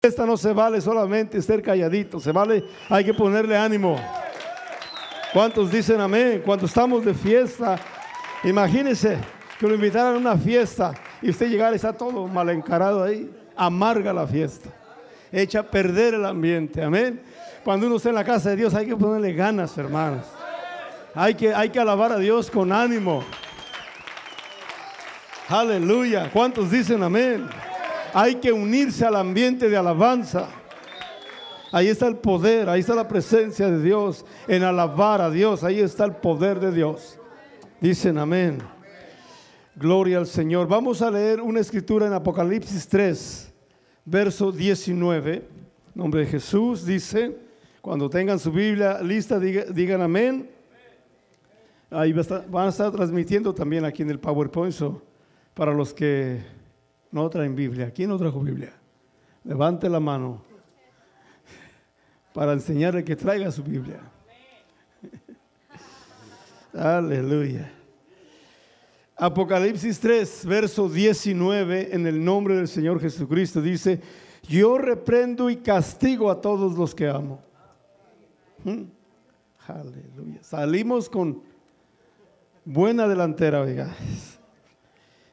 Esta no se vale solamente ser calladito, se vale, hay que ponerle ánimo. ¿Cuántos dicen amén? Cuando estamos de fiesta, imagínense que lo invitaran a una fiesta y usted llegara y está todo mal encarado ahí, amarga la fiesta, echa a perder el ambiente, amén. Cuando uno está en la casa de Dios hay que ponerle ganas, hermanos. Hay que, hay que alabar a Dios con ánimo. Aleluya. ¿Cuántos dicen amén? Hay que unirse al ambiente de alabanza. Ahí está el poder, ahí está la presencia de Dios en alabar a Dios. Ahí está el poder de Dios. Dicen amén. Gloria al Señor. Vamos a leer una escritura en Apocalipsis 3, verso 19. nombre de Jesús dice, cuando tengan su Biblia lista, digan, amén. Ahí van a estar transmitiendo también aquí en el PowerPoint para los que no traen Biblia. ¿Quién no trajo Biblia? Levante la mano para enseñarle que traiga su Biblia. Aleluya. Apocalipsis 3, verso 19, en el nombre del Señor Jesucristo, dice, yo reprendo y castigo a todos los que amo. ¿Mm? Aleluya. Salimos con buena delantera, oiga.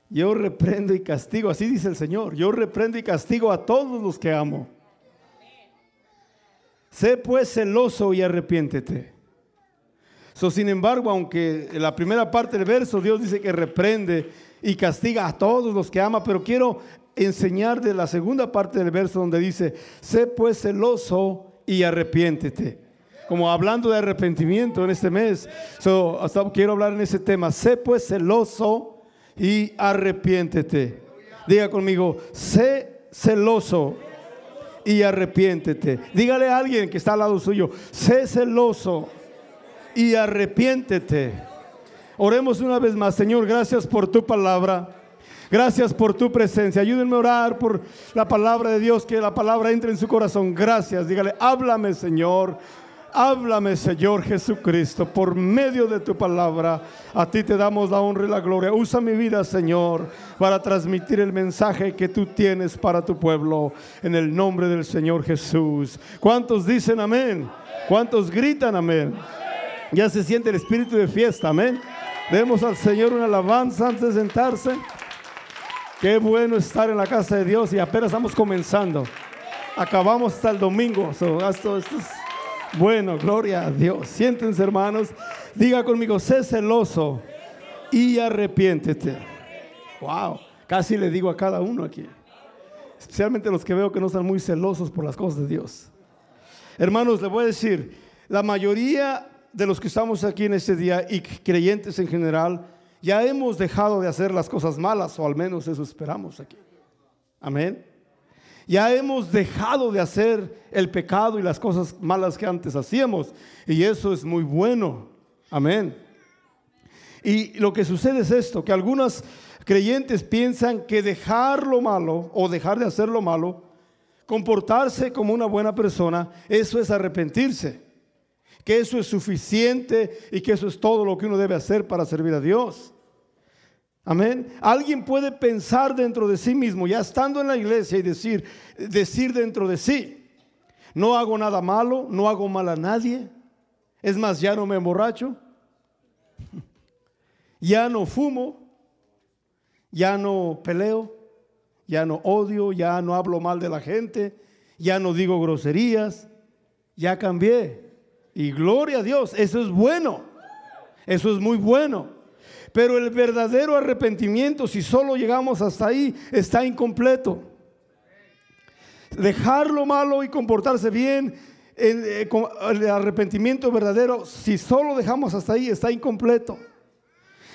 Yo reprendo y castigo, así dice el Señor, yo reprendo y castigo a todos los que amo. Sé pues celoso y arrepiéntete. So, sin embargo, aunque en la primera parte del verso Dios dice que reprende y castiga a todos los que ama, pero quiero enseñar de la segunda parte del verso donde dice, sé pues celoso y arrepiéntete. Como hablando de arrepentimiento en este mes, so, quiero hablar en ese tema, sé pues celoso y arrepiéntete. Diga conmigo, sé celoso y arrepiéntete. Dígale a alguien que está al lado suyo, sé celoso y arrepiéntete. Oremos una vez más, Señor, gracias por tu palabra. Gracias por tu presencia. Ayúdenme a orar por la palabra de Dios, que la palabra entre en su corazón. Gracias. Dígale, háblame, Señor. Háblame, Señor Jesucristo, por medio de tu palabra. A ti te damos la honra y la gloria. Usa mi vida, Señor, para transmitir el mensaje que tú tienes para tu pueblo. En el nombre del Señor Jesús. ¿Cuántos dicen amén? ¿Cuántos gritan amén? Ya se siente el espíritu de fiesta, amén. Demos al Señor una alabanza antes de sentarse. Qué bueno estar en la casa de Dios y apenas estamos comenzando. Acabamos hasta el domingo. esto, esto bueno, gloria a Dios. Siéntense, hermanos. Diga conmigo, sé celoso y arrepiéntete. Wow, casi le digo a cada uno aquí. Especialmente los que veo que no están muy celosos por las cosas de Dios. Hermanos, le voy a decir, la mayoría de los que estamos aquí en este día y creyentes en general, ya hemos dejado de hacer las cosas malas, o al menos eso esperamos aquí. Amén. Ya hemos dejado de hacer el pecado y las cosas malas que antes hacíamos. Y eso es muy bueno. Amén. Y lo que sucede es esto, que algunos creyentes piensan que dejar lo malo o dejar de hacer lo malo, comportarse como una buena persona, eso es arrepentirse. Que eso es suficiente y que eso es todo lo que uno debe hacer para servir a Dios. Amén. Alguien puede pensar dentro de sí mismo, ya estando en la iglesia, y decir, decir dentro de sí, no hago nada malo, no hago mal a nadie. Es más, ya no me emborracho, ya no fumo, ya no peleo, ya no odio, ya no hablo mal de la gente, ya no digo groserías, ya cambié. Y gloria a Dios, eso es bueno, eso es muy bueno. Pero el verdadero arrepentimiento, si solo llegamos hasta ahí, está incompleto. Dejar lo malo y comportarse bien, el, el arrepentimiento verdadero, si solo dejamos hasta ahí, está incompleto.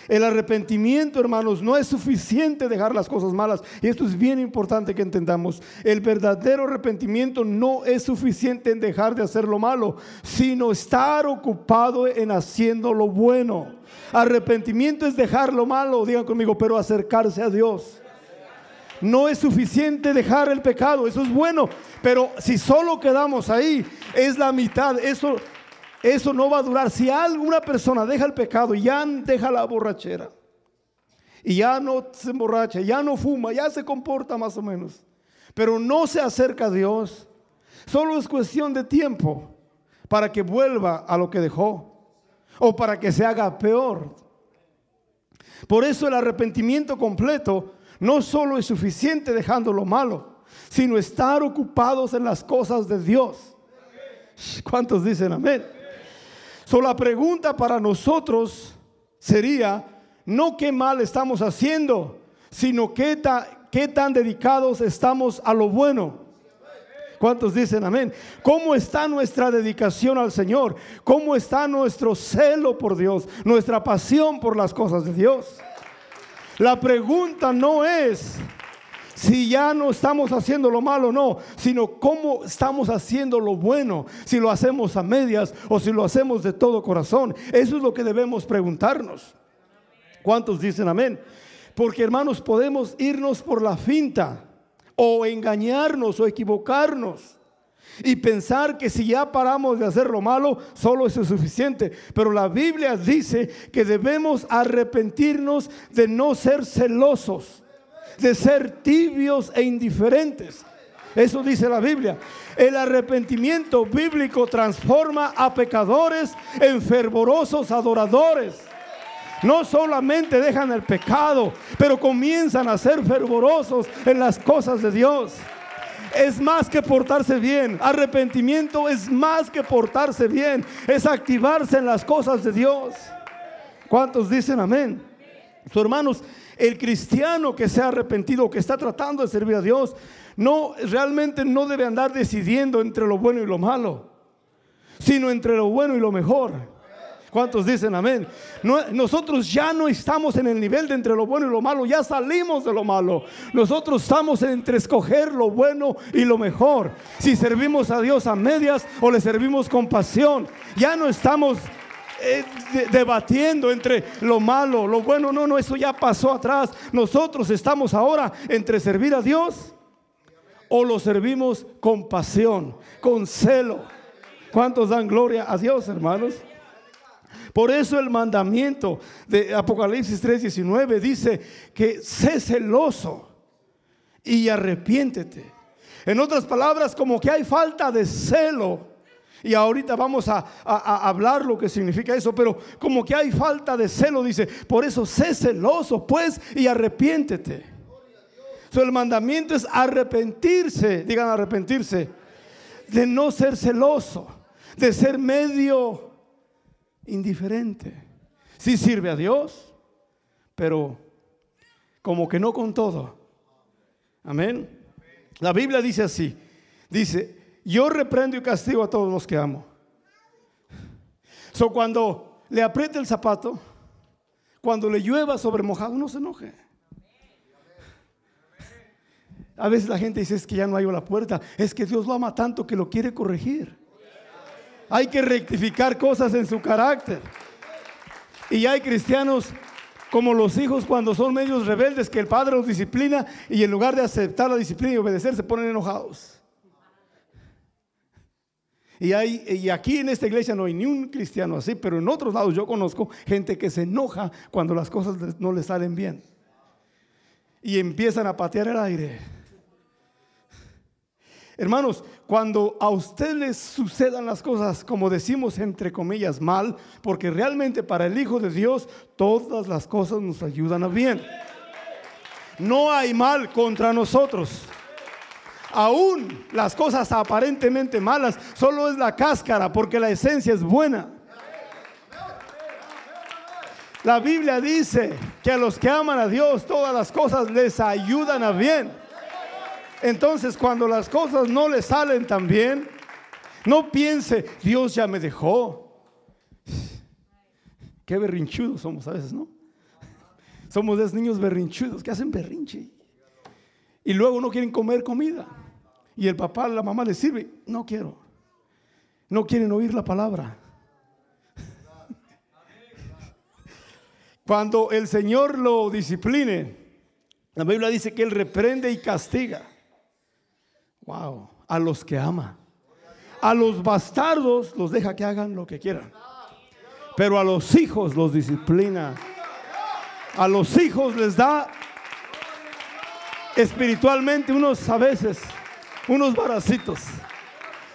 El arrepentimiento, hermanos, no es suficiente dejar las cosas malas. Y esto es bien importante que entendamos. El verdadero arrepentimiento no es suficiente en dejar de hacer lo malo, sino estar ocupado en haciendo lo bueno. Arrepentimiento es dejar lo malo, digan conmigo, pero acercarse a Dios. No es suficiente dejar el pecado, eso es bueno, pero si solo quedamos ahí, es la mitad. Eso eso no va a durar. Si alguna persona deja el pecado ya deja la borrachera, y ya no se emborracha, ya no fuma, ya se comporta más o menos, pero no se acerca a Dios, solo es cuestión de tiempo para que vuelva a lo que dejó o para que se haga peor. Por eso el arrepentimiento completo no solo es suficiente dejando lo malo, sino estar ocupados en las cosas de Dios. ¿Cuántos dicen amén? So, la pregunta para nosotros sería, no qué mal estamos haciendo, sino qué, qué tan dedicados estamos a lo bueno. ¿Cuántos dicen amén? ¿Cómo está nuestra dedicación al Señor? ¿Cómo está nuestro celo por Dios? Nuestra pasión por las cosas de Dios. La pregunta no es si ya no estamos haciendo lo malo, no, sino cómo estamos haciendo lo bueno, si lo hacemos a medias o si lo hacemos de todo corazón. Eso es lo que debemos preguntarnos. ¿Cuántos dicen amén? Porque hermanos, podemos irnos por la finta o engañarnos o equivocarnos y pensar que si ya paramos de hacer lo malo, solo eso es suficiente. Pero la Biblia dice que debemos arrepentirnos de no ser celosos, de ser tibios e indiferentes. Eso dice la Biblia. El arrepentimiento bíblico transforma a pecadores en fervorosos adoradores no solamente dejan el pecado, pero comienzan a ser fervorosos en las cosas de Dios. Es más que portarse bien. Arrepentimiento es más que portarse bien. Es activarse en las cosas de Dios. ¿Cuántos dicen amén? Sus hermanos, el cristiano que se ha arrepentido, que está tratando de servir a Dios, no realmente no debe andar decidiendo entre lo bueno y lo malo, sino entre lo bueno y lo mejor. ¿Cuántos dicen amén? nosotros ya no estamos en el nivel de entre lo bueno y lo malo, ya salimos de lo malo. Nosotros estamos entre escoger lo bueno y lo mejor. Si servimos a Dios a medias o le servimos con pasión, ya no estamos eh, debatiendo entre lo malo, lo bueno. No, no, eso ya pasó atrás. Nosotros estamos ahora entre servir a Dios o lo servimos con pasión, con celo. ¿Cuántos dan gloria a Dios, hermanos? Por eso el mandamiento de Apocalipsis 3:19 dice que sé celoso y arrepiéntete. En otras palabras, como que hay falta de celo. Y ahorita vamos a, hablar lo que significa eso, pero como que hay falta de celo, dice, por eso sé celoso, pues, y arrepiéntete. el mandamiento es arrepentirse, digan arrepentirse, de no ser celoso, de ser medio indiferente. Sí sirve a Dios, pero como que no con todo. Amén. La Biblia dice así. Dice, yo reprendo y castigo a todos los que amo. So cuando le apriete el zapato, cuando le llueva sobre mojado, no se enoje. A veces la gente dice es que ya no hay la puerta, es que Dios lo ama tanto que lo quiere corregir. Hay que rectificar cosas en su carácter. Y hay cristianos como los hijos cuando son medios rebeldes que el padre los disciplina y en lugar de aceptar la disciplina y obedecer se ponen enojados. Y, hay, y aquí en esta iglesia no hay ni un cristiano así, pero en otros lados yo conozco gente que se enoja cuando las cosas no le salen bien. Y empiezan a patear el aire. Hermanos, cuando a usted les sucedan las cosas, como decimos entre comillas, mal, porque realmente para el Hijo de Dios todas las cosas nos ayudan a bien. No hay mal contra nosotros. Aún las cosas aparentemente malas, solo es la cáscara, porque la esencia es buena. La Biblia dice que a los que aman a Dios todas las cosas les ayudan a bien. Entonces, cuando las cosas no le salen tan bien, no piense, Dios ya me dejó. Qué berrinchudos somos a veces, ¿no? Somos esos niños berrinchudos que hacen berrinche. Y luego no quieren comer comida. Y el papá, la mamá les sirve. No quiero. No quieren oír la palabra. Cuando el Señor lo discipline, la Biblia dice que Él reprende y castiga. Wow, a los que ama. A los bastardos los deja que hagan lo que quieran. Pero a los hijos los disciplina. A los hijos les da espiritualmente unos a veces, unos baracitos.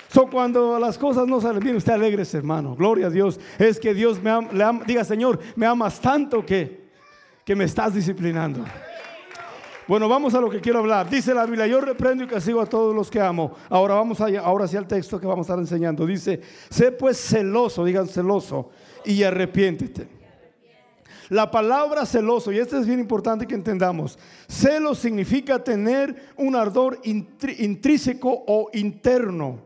So, cuando las cosas no salen bien, usted alegre, hermano. Gloria a Dios. Es que Dios me ama, le ama- diga, Señor, me amas tanto que, que me estás disciplinando. Bueno, vamos a lo que quiero hablar. Dice la Biblia, yo reprendo y castigo a todos los que amo. Ahora vamos allá, ahora sí al texto que vamos a estar enseñando. Dice, sé pues celoso, digan celoso, y arrepiéntete. La palabra celoso, y esto es bien importante que entendamos, celo significa tener un ardor intrínseco o interno.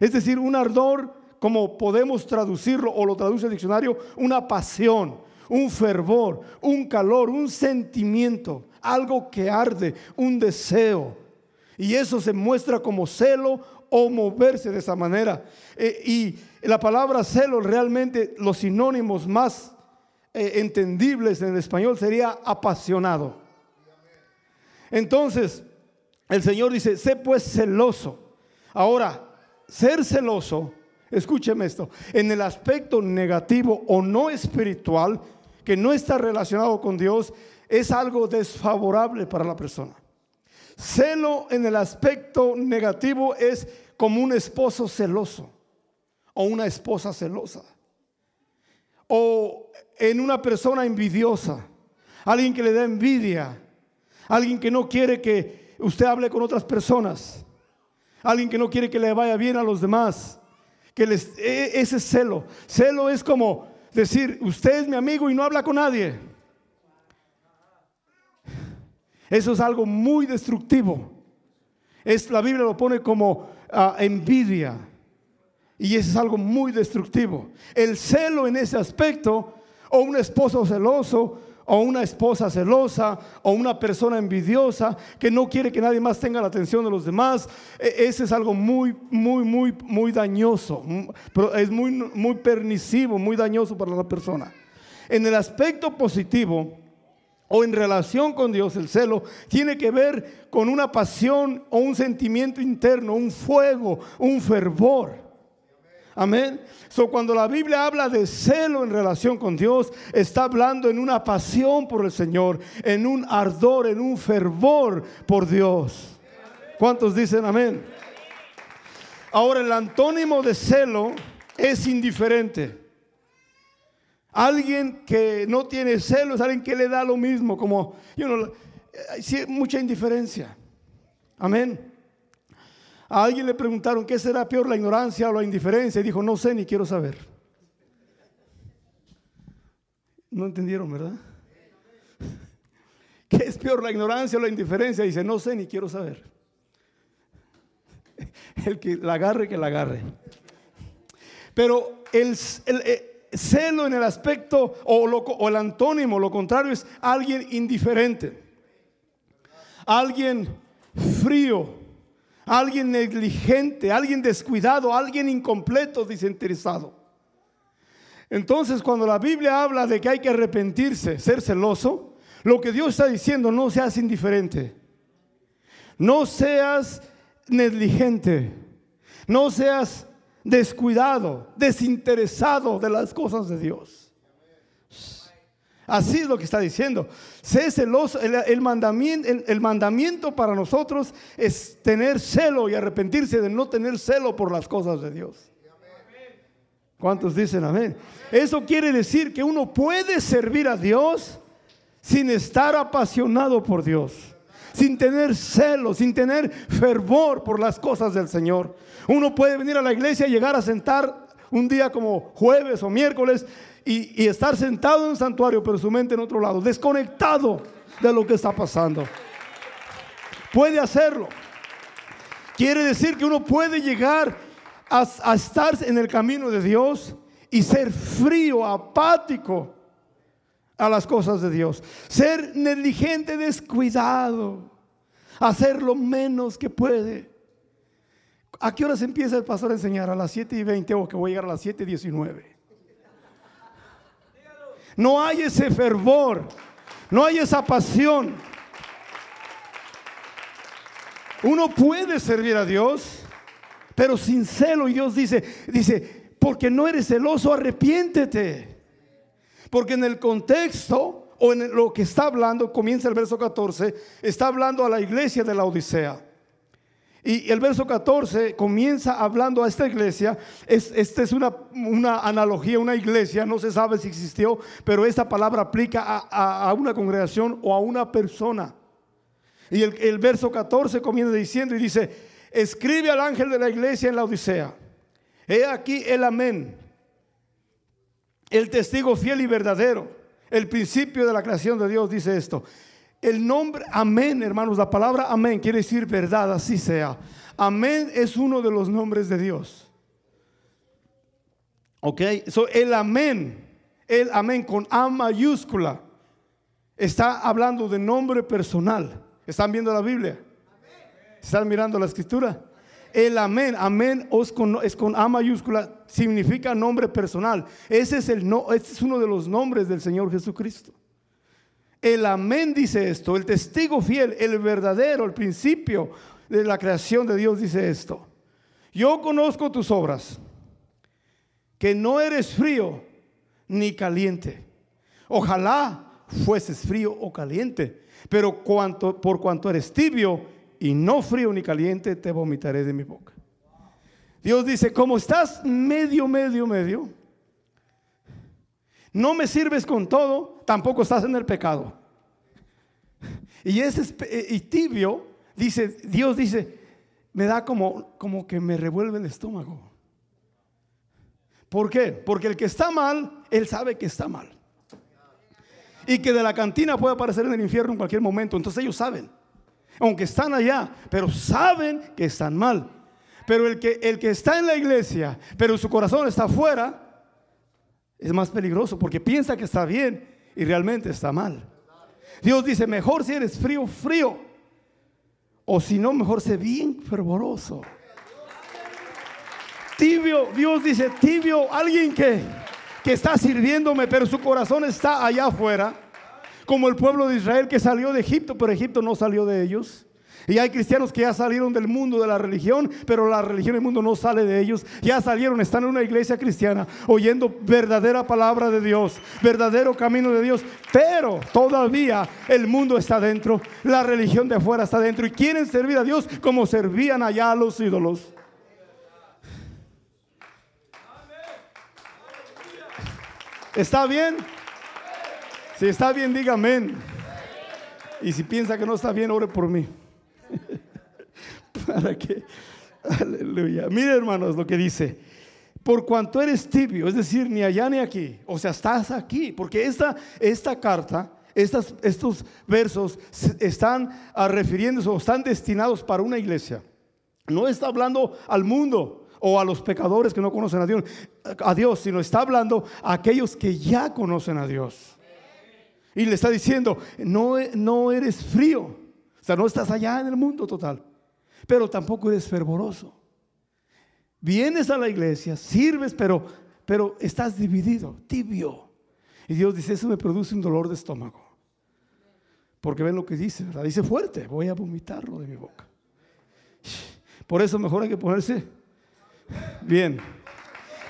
Es decir, un ardor, como podemos traducirlo o lo traduce el diccionario, una pasión, un fervor, un calor, un sentimiento, algo que arde, un deseo. Y eso se muestra como celo o moverse de esa manera. Eh, y la palabra celo realmente, los sinónimos más eh, entendibles en español sería apasionado. Entonces, el Señor dice, sé pues celoso. Ahora, ser celoso, escúcheme esto, en el aspecto negativo o no espiritual, que no está relacionado con Dios, es algo desfavorable para la persona. Celo en el aspecto negativo es como un esposo celoso o una esposa celosa o en una persona envidiosa, alguien que le da envidia, alguien que no quiere que usted hable con otras personas, alguien que no quiere que le vaya bien a los demás, que les, e- ese celo, celo es como decir, usted es mi amigo y no habla con nadie. Eso es algo muy destructivo. Es, la Biblia lo pone como ah, envidia. Y eso es algo muy destructivo. El celo en ese aspecto, o un esposo celoso, o una esposa celosa, o una persona envidiosa que no quiere que nadie más tenga la atención de los demás, e- ese es algo muy, muy, muy, muy dañoso. Pero Es muy, muy permisivo, muy dañoso para la persona. En el aspecto positivo, o en relación con Dios, el celo tiene que ver con una pasión o un sentimiento interno, un fuego, un fervor. Amén. So, cuando la Biblia habla de celo en relación con Dios, está hablando en una pasión por el Señor, en un ardor, en un fervor por Dios. ¿Cuántos dicen amén? Ahora, el antónimo de celo es indiferente. Alguien que no tiene celo es alguien que le da lo mismo, como you know, eh, sí, mucha indiferencia. Amén. A alguien le preguntaron qué será peor, la ignorancia o la indiferencia, y dijo, no sé ni quiero saber. No entendieron, ¿verdad? ¿Qué es peor, la ignorancia o la indiferencia? Dice, no sé ni quiero saber. El que la agarre, que la agarre. Pero el, eh, celo en el aspecto o, o el antónimo, lo contrario, es alguien indiferente, alguien frío, alguien negligente, alguien descuidado, alguien incompleto, desinteresado. Entonces, cuando la Biblia habla de que hay que arrepentirse, ser celoso, lo que Dios está diciendo, no seas indiferente, no seas negligente, no seas descuidado, desinteresado de las cosas de Dios. Así es lo que está diciendo. Sé celoso. El, el mandamiento, el- el mandamiento para nosotros es tener celo y arrepentirse de no tener celo por las cosas de Dios. ¿Cuántos dicen amén? Eso quiere decir que uno puede servir a Dios sin estar apasionado por Dios, sin tener celo, sin tener fervor por las cosas del Señor. Uno puede venir a la iglesia y llegar a sentar un día como jueves o miércoles y, estar sentado en un santuario, pero su mente en otro lado, desconectado de lo que está pasando. Puede hacerlo. Quiere decir que uno puede llegar a, a estar en el camino de Dios y ser frío, apático a las cosas de Dios. Ser negligente, descuidado. Hacer lo menos que puede. ¿A qué horas empieza el pastor a enseñar? A las 7 y 20 o que voy a llegar a las 7 y 19. No hay ese fervor. No hay esa pasión. Uno puede servir a Dios, pero sin celo. Y Dios dice, dice, porque no eres celoso, arrepiéntete. Porque en el contexto o en lo que está hablando, comienza el verso 14, está hablando a la iglesia de la Odisea. Y el verso 14 comienza hablando a esta iglesia. Es, esta es una, una, analogía, una iglesia, no se sabe si existió, pero esta palabra aplica a, a, una congregación o a una persona. Y el, el verso 14 comienza diciendo y dice, escribe al ángel de la iglesia en la Odisea. He aquí el amén, el testigo fiel y verdadero, el principio de la creación de Dios dice esto. El nombre amén, hermanos, la palabra amén quiere decir verdad, así sea. Amén es uno de los nombres de Dios. Ok, so el amén, el amén con A mayúscula, está hablando de nombre personal. ¿Están viendo la Biblia? ¿Están mirando la escritura? El amén, amén es con, A mayúscula, significa nombre personal. Ese es, el no, este es uno de los nombres del Señor Jesucristo. El amén dice esto, el testigo fiel, el verdadero, el principio de la creación de Dios dice esto. Yo conozco tus obras, que no eres frío ni caliente. Ojalá fueses frío o caliente, pero por cuanto eres tibio y no frío ni caliente, te vomitaré de mi boca. Dios dice, como estás medio, medio, medio, no me sirves con todo, tampoco estás en el pecado. Y ese eh, y tibio, dice, Dios dice, me da como, como que me revuelve el estómago. ¿Por qué? Porque el que está mal, él sabe que está mal. Y que de la cantina puede aparecer en el infierno en cualquier momento. Entonces ellos saben. Aunque están allá, pero saben que están mal. Pero el que, el que está en la iglesia, pero su corazón está afuera, es más peligroso porque piensa que está bien y realmente está mal. Dios dice, mejor si eres frío, frío. O si no, mejor sé bien fervoroso. Tibio, Dios dice, tibio, alguien que, que está sirviéndome, pero su corazón está allá afuera. Como el pueblo de Israel que salió de Egipto, pero Egipto no salió de ellos. Y hay cristianos que ya salieron del mundo de la religión, pero la religión del mundo no sale de ellos. Ya salieron, están en una iglesia cristiana, oyendo verdadera palabra de Dios, verdadero camino de Dios, pero todavía el mundo está dentro, la religión de afuera está dentro y quieren servir a Dios como servían allá a los ídolos. ¿Está bien? Si está bien, diga amén. Y si piensa que no está bien, ore por mí. ¿Para que Aleluya. Mire, hermanos, lo que dice. Por cuanto eres tibio, es decir, ni allá ni aquí. O sea, estás aquí. Porque esta, esta carta, estas, estos versos están refiriéndose o están destinados para una iglesia. No está hablando al mundo o a los pecadores que no conocen a Dios, a Dios, sino está hablando a aquellos que ya conocen a Dios. Y le está diciendo, no, no eres frío sea, no estás allá en el mundo total, pero tampoco eres fervoroso. Vienes a la iglesia, sirves, pero, pero estás dividido, tibio. Y Dios dice, eso me produce un dolor de estómago. Porque ven lo que dice, ¿verdad? Dice fuerte, voy a vomitarlo de mi boca. Por eso mejor hay que ponerse bien.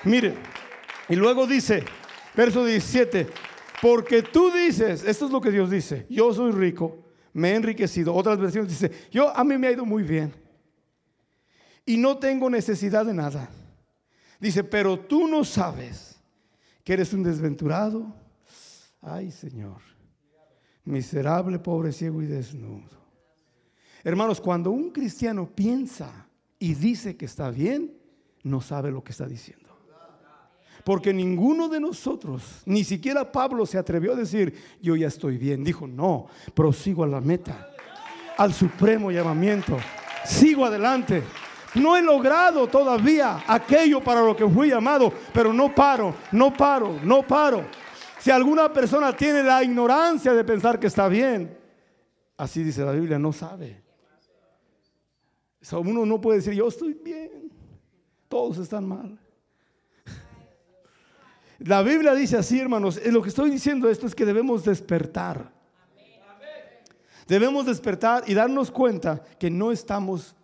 Mire, y luego dice, verso 17, porque tú dices, esto es lo que Dios dice, yo soy rico me he enriquecido. Otras versiones dice, yo a mí me ha ido muy bien y no tengo necesidad de nada. Dice, pero tú no sabes que eres un desventurado. Ay, Señor, miserable, pobre, ciego y desnudo. Hermanos, cuando un cristiano piensa y dice que está bien, no sabe lo que está diciendo. Porque ninguno de nosotros, ni siquiera Pablo se atrevió a decir, yo ya estoy bien. Dijo, no, prosigo a la meta, al supremo llamamiento. Sigo adelante. No he logrado todavía aquello para lo que fui llamado, pero no paro, no paro, no paro. Si alguna persona tiene la ignorancia de pensar que está bien, así dice la Biblia, no sabe. Uno no puede decir, yo estoy bien, todos están mal. La Biblia dice así, hermanos, lo que estoy diciendo esto es que debemos despertar. Debemos despertar y darnos cuenta que no estamos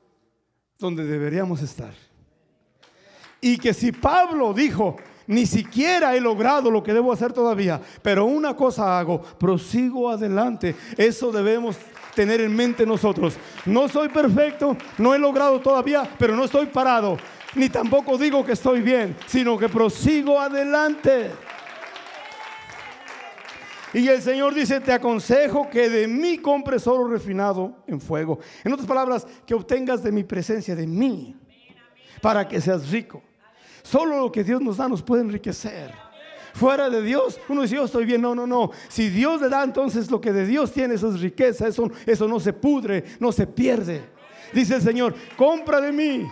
donde deberíamos estar. Y que si Pablo dijo, ni siquiera he logrado lo que debo hacer todavía, pero una cosa hago, prosigo adelante. Eso debemos tener en mente nosotros. No soy perfecto, no he logrado todavía, pero no estoy parado. Ni tampoco digo que estoy bien, sino que prosigo adelante. Y el Señor dice, te aconsejo que de mí compres oro refinado en fuego. En otras palabras, que obtengas de mi presencia, de mí, para que seas rico. Solo lo que Dios nos da nos puede enriquecer. Fuera de Dios, uno dice, yo estoy bien. No, no, no. Si Dios le da, entonces lo que de Dios tiene, eso es riqueza. Eso, eso no se pudre, no se pierde. Dice el Señor, compra de mí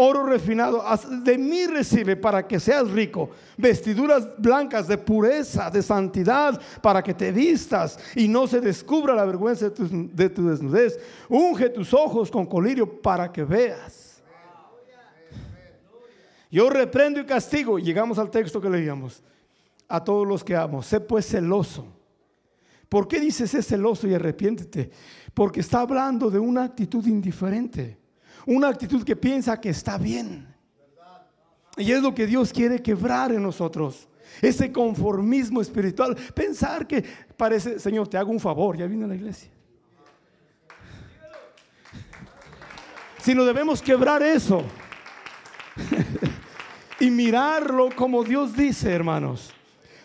oro refinado, de mí recibe para que seas rico, vestiduras blancas de pureza, de santidad, para que te vistas y no se descubra la vergüenza de tu, de tu desnudez. Unge tus ojos con colirio para que veas. Yo reprendo y castigo, llegamos al texto que leíamos, a todos los que amo. Sé pues celoso. ¿Por qué dices sé celoso y arrepiéntete? Porque está hablando de una actitud indiferente una actitud que piensa que está bien. Y es lo que Dios quiere quebrar en nosotros. Ese conformismo espiritual. Pensar que parece, Señor, te hago un favor, ya vine a la iglesia. Si no debemos quebrar eso y mirarlo como Dios dice, hermanos.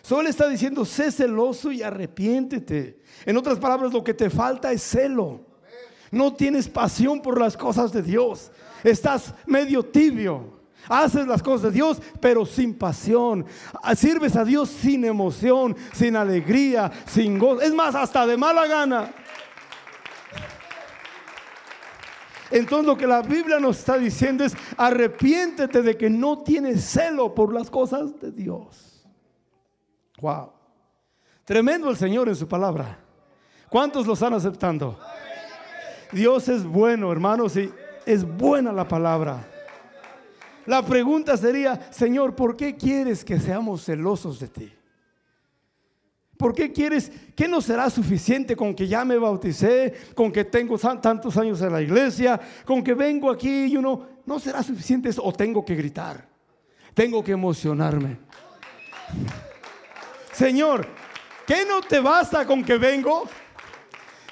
Solo está diciendo, sé celoso y arrepiéntete. En otras palabras, lo que te falta es celo no tienes pasión por las cosas de Dios. Estás medio tibio. Haces las cosas de Dios, pero sin pasión. Sirves a Dios sin emoción, sin alegría, sin gozo. Es más, hasta de mala gana. Entonces lo que la Biblia nos está diciendo es, arrepiéntete de que no tienes celo por las cosas de Dios. Wow. Tremendo el Señor en su palabra. ¿Cuántos lo están aceptando? Dios es bueno, hermanos, y es buena la palabra. La pregunta sería, Señor, ¿por qué quieres que seamos celosos de ti? ¿Por qué quieres? ¿Qué no será suficiente con que ya me bauticé, con que tengo tantos años en la iglesia, con que vengo aquí y uno, no será suficiente eso? ¿O tengo que gritar? Tengo que emocionarme. Señor, ¿qué no te basta con que vengo?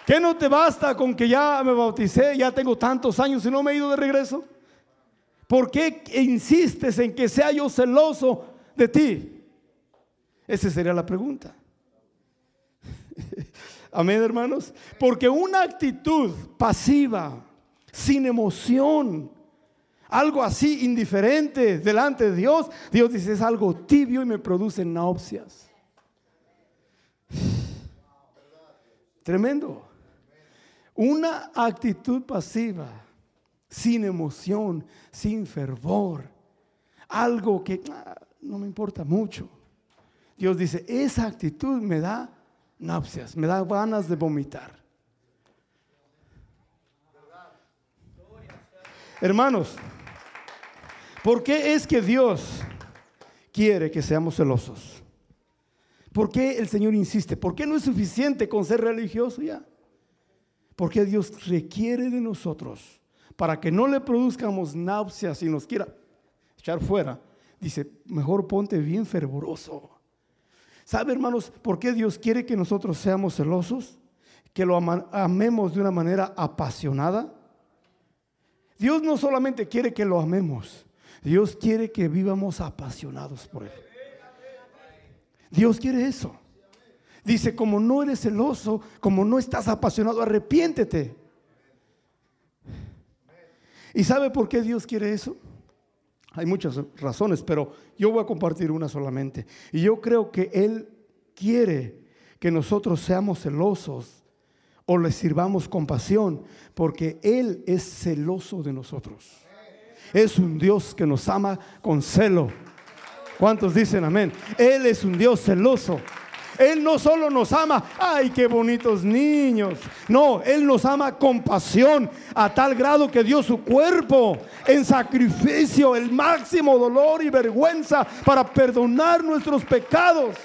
¿Qué no te basta con que ya me bauticé, ya tengo tantos años y no me he ido de regreso? ¿Por qué insistes en que sea yo celoso de ti? Esa sería la pregunta. Amén, hermanos. Porque una actitud pasiva, sin emoción, algo así indiferente delante de Dios, Dios dice es algo tibio y me produce náuseas. Tremendo. Una actitud pasiva, sin emoción, sin fervor, algo que ah, no me importa mucho. Dios dice, esa actitud me da náuseas, me da ganas de vomitar. Hermanos, ¿por qué es que Dios quiere que seamos celosos? ¿Por qué el Señor insiste? ¿Por qué no es suficiente con ser religioso ya? Porque Dios requiere de nosotros para que no le produzcamos náuseas y nos quiera echar fuera. Dice, mejor ponte bien fervoroso. ¿Sabe, hermanos, por qué Dios quiere que nosotros seamos celosos? Que lo amemos de una manera apasionada. Dios no solamente quiere que lo amemos, Dios quiere que vivamos apasionados por Él. Dios quiere eso. Dice, como no eres celoso, como no estás apasionado, arrepiéntete. ¿Y sabe por qué Dios quiere eso? Hay muchas razones, pero yo voy a compartir una solamente. Y yo creo que Él quiere que nosotros seamos celosos o le sirvamos con pasión, porque Él es celoso de nosotros. Es un Dios que nos ama con celo. ¿Cuántos dicen amén? Él es un Dios celoso. Él no solo nos ama, ay, qué bonitos niños. No, Él nos ama con pasión a tal grado que dio su cuerpo en sacrificio, el máximo dolor y vergüenza para perdonar nuestros pecados.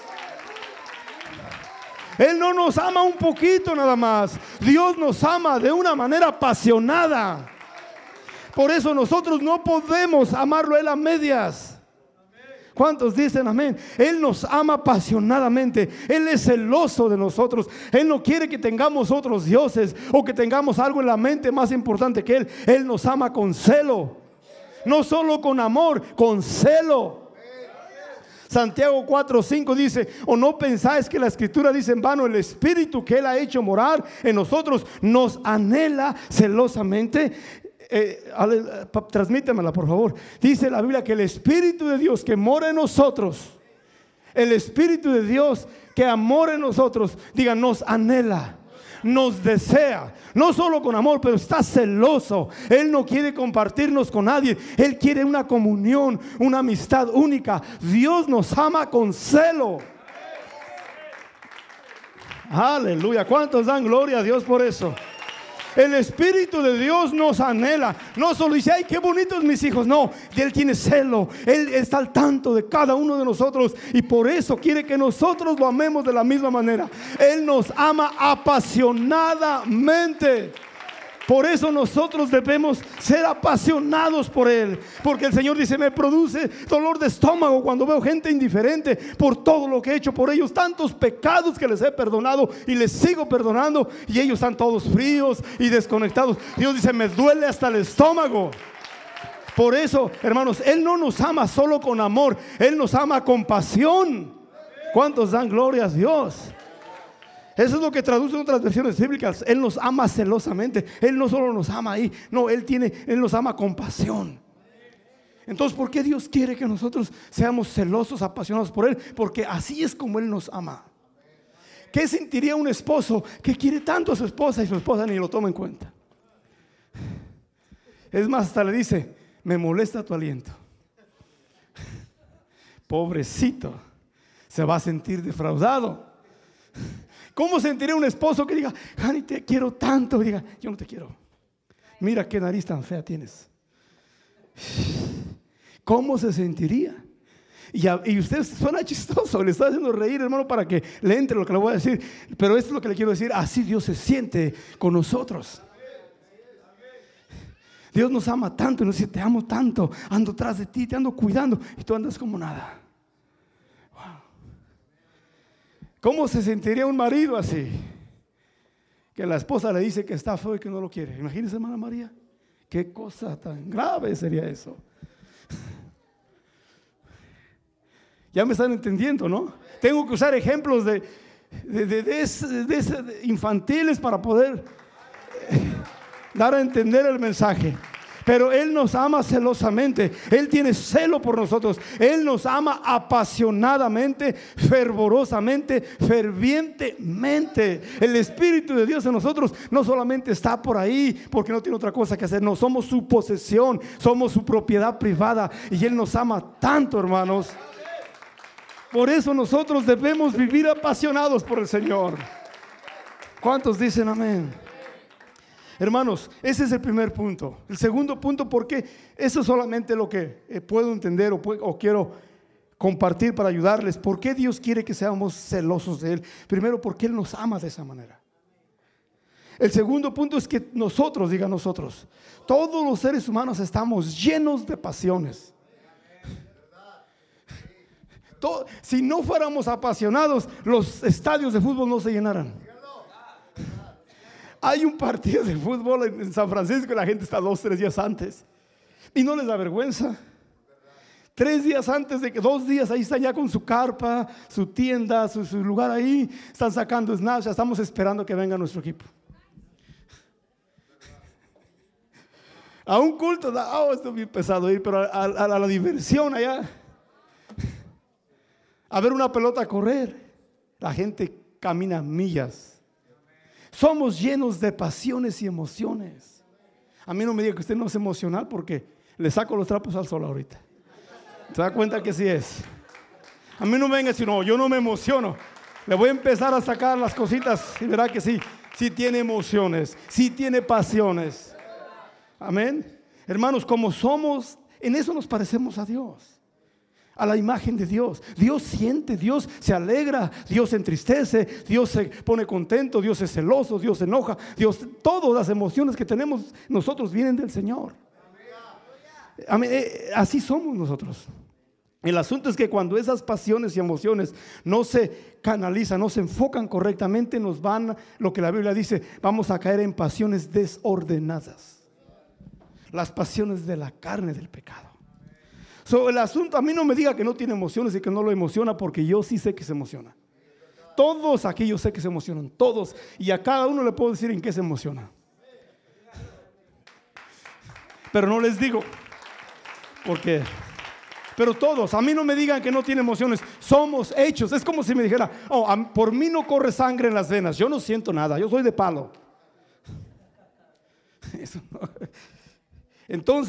Él no nos ama un poquito nada más. Dios nos ama de una manera apasionada. Por eso nosotros no podemos amarlo a Él a medias. ¿Cuántos dicen amén? Él nos ama apasionadamente. Él es celoso de nosotros. Él no quiere que tengamos otros dioses o que tengamos algo en la mente más importante que Él. Él nos ama con celo. No solo con amor, con celo. Santiago 4:5 dice, o no pensáis que la escritura dice en vano, el espíritu que Él ha hecho morar en nosotros nos anhela celosamente. Eh, transmítemela por favor. Dice la Biblia que el Espíritu de Dios que mora en nosotros, el Espíritu de Dios que amora en nosotros, diga, nos anhela nos desea, no solo con amor, pero está celoso. Él no quiere compartirnos con nadie, Él quiere una comunión, una amistad única. Dios nos ama con celo. Aleluya, ¿cuántos dan gloria a Dios por eso? El Espíritu de Dios nos anhela. No solo dice, ay, qué bonitos mis hijos. No, Él tiene celo. Él está al tanto de cada uno de nosotros. Y por eso quiere que nosotros lo amemos de la misma manera. Él nos ama apasionadamente. Por eso nosotros debemos ser apasionados por Él. Porque el Señor dice, me produce dolor de estómago cuando veo gente indiferente por todo lo que he hecho por ellos. Tantos pecados que les he perdonado y les sigo perdonando. Y ellos están todos fríos y desconectados. Dios dice, me duele hasta el estómago. Por eso, hermanos, Él no nos ama solo con amor. Él nos ama con pasión. ¿Cuántos dan gloria a Dios? Eso es lo que traduce en otras versiones bíblicas. Él nos ama celosamente. Él no solo nos ama ahí, no, Él tiene, Él nos ama con pasión. Entonces, ¿por qué Dios quiere que nosotros seamos celosos, apasionados por Él? Porque así es como Él nos ama. ¿Qué sentiría un esposo que quiere tanto a su esposa y su esposa ni lo toma en cuenta? Es más, hasta le dice, me molesta tu aliento. Pobrecito, se va a sentir defraudado. ¿Cómo sentiría un esposo que diga, Hani, te quiero tanto? Y diga, yo no te quiero. Mira qué nariz tan fea tienes. ¿Cómo se sentiría? Y, usted suena chistoso, le está haciendo reír, hermano, para que le entre lo que le voy a decir. Pero esto es lo que le quiero decir. Así Dios se siente con nosotros. Dios nos ama tanto y nos dice, te amo tanto, ando tras de ti, te ando cuidando y tú andas como nada. ¿Cómo se sentiría un marido así? Que la esposa le dice que está feo y que no lo quiere. Imagínese, hermana María. Qué cosa tan grave sería eso. Ya me están entendiendo, ¿no? Tengo que usar ejemplos de, de infantiles para poder eh, dar a entender el mensaje. Pero Él nos ama celosamente. Él tiene celo por nosotros. Él nos ama apasionadamente, fervorosamente, fervientemente. El Espíritu de Dios en nosotros no solamente está por ahí porque no tiene otra cosa que hacer. No, somos su posesión, somos su propiedad privada. Y Él nos ama tanto, hermanos. Por eso nosotros debemos vivir apasionados por el Señor. ¿Cuántos dicen amén? Hermanos, ese es el primer punto. El segundo punto, porque eso es solamente lo que eh, puedo entender o, quiero compartir para ayudarles. ¿Por qué Dios quiere que seamos celosos de Él? Primero, porque Él nos ama de esa manera. El segundo punto es que nosotros, diga nosotros, todos los seres humanos estamos llenos de pasiones. si no fuéramos apasionados, los estadios de fútbol no se llenaran. Hay un partido de fútbol en San Francisco y la gente está dos, tres días antes. Y no les da vergüenza. Tres días antes de que, dos días ahí están ya con su carpa, su tienda, su, lugar ahí, están sacando snaps, ya estamos esperando que venga nuestro equipo. A un culto, oh, esto es bien pesado ir, pero a, a la diversión allá, a ver una pelota correr, la gente camina millas somos llenos de pasiones y emociones. A mí no me diga que usted no es emocional porque le saco los trapos al sol ahorita. ¿Se da cuenta que sí es? A mí no me venga si no, yo no me emociono. Le voy a empezar a sacar las cositas y verá que sí, sí tiene emociones, sí tiene pasiones. Amén. Hermanos, como somos, en eso nos parecemos a Dios a la imagen de Dios. Dios siente, Dios se alegra, Dios se entristece, Dios se pone contento, Dios es celoso, Dios se enoja, Dios, todas las emociones que tenemos nosotros vienen del Señor. Eh, así somos nosotros. El asunto es que cuando esas pasiones y emociones no se canalizan, no se enfocan correctamente, nos van, lo que la Biblia dice, vamos a caer en pasiones desordenadas. Las pasiones de la carne del pecado. So, el asunto, a mí no me diga que no tiene emociones y que no lo emociona, porque yo sí sé que se emociona. Todos aquí yo sé que se emocionan, todos. Y a cada uno le puedo decir en qué se emociona. Pero no les digo, porque pero todos, a mí no me digan que no tiene emociones, somos hechos. Es como si me dijera, oh, por mí no corre sangre en las venas, yo no siento nada, yo soy de palo. Entonces,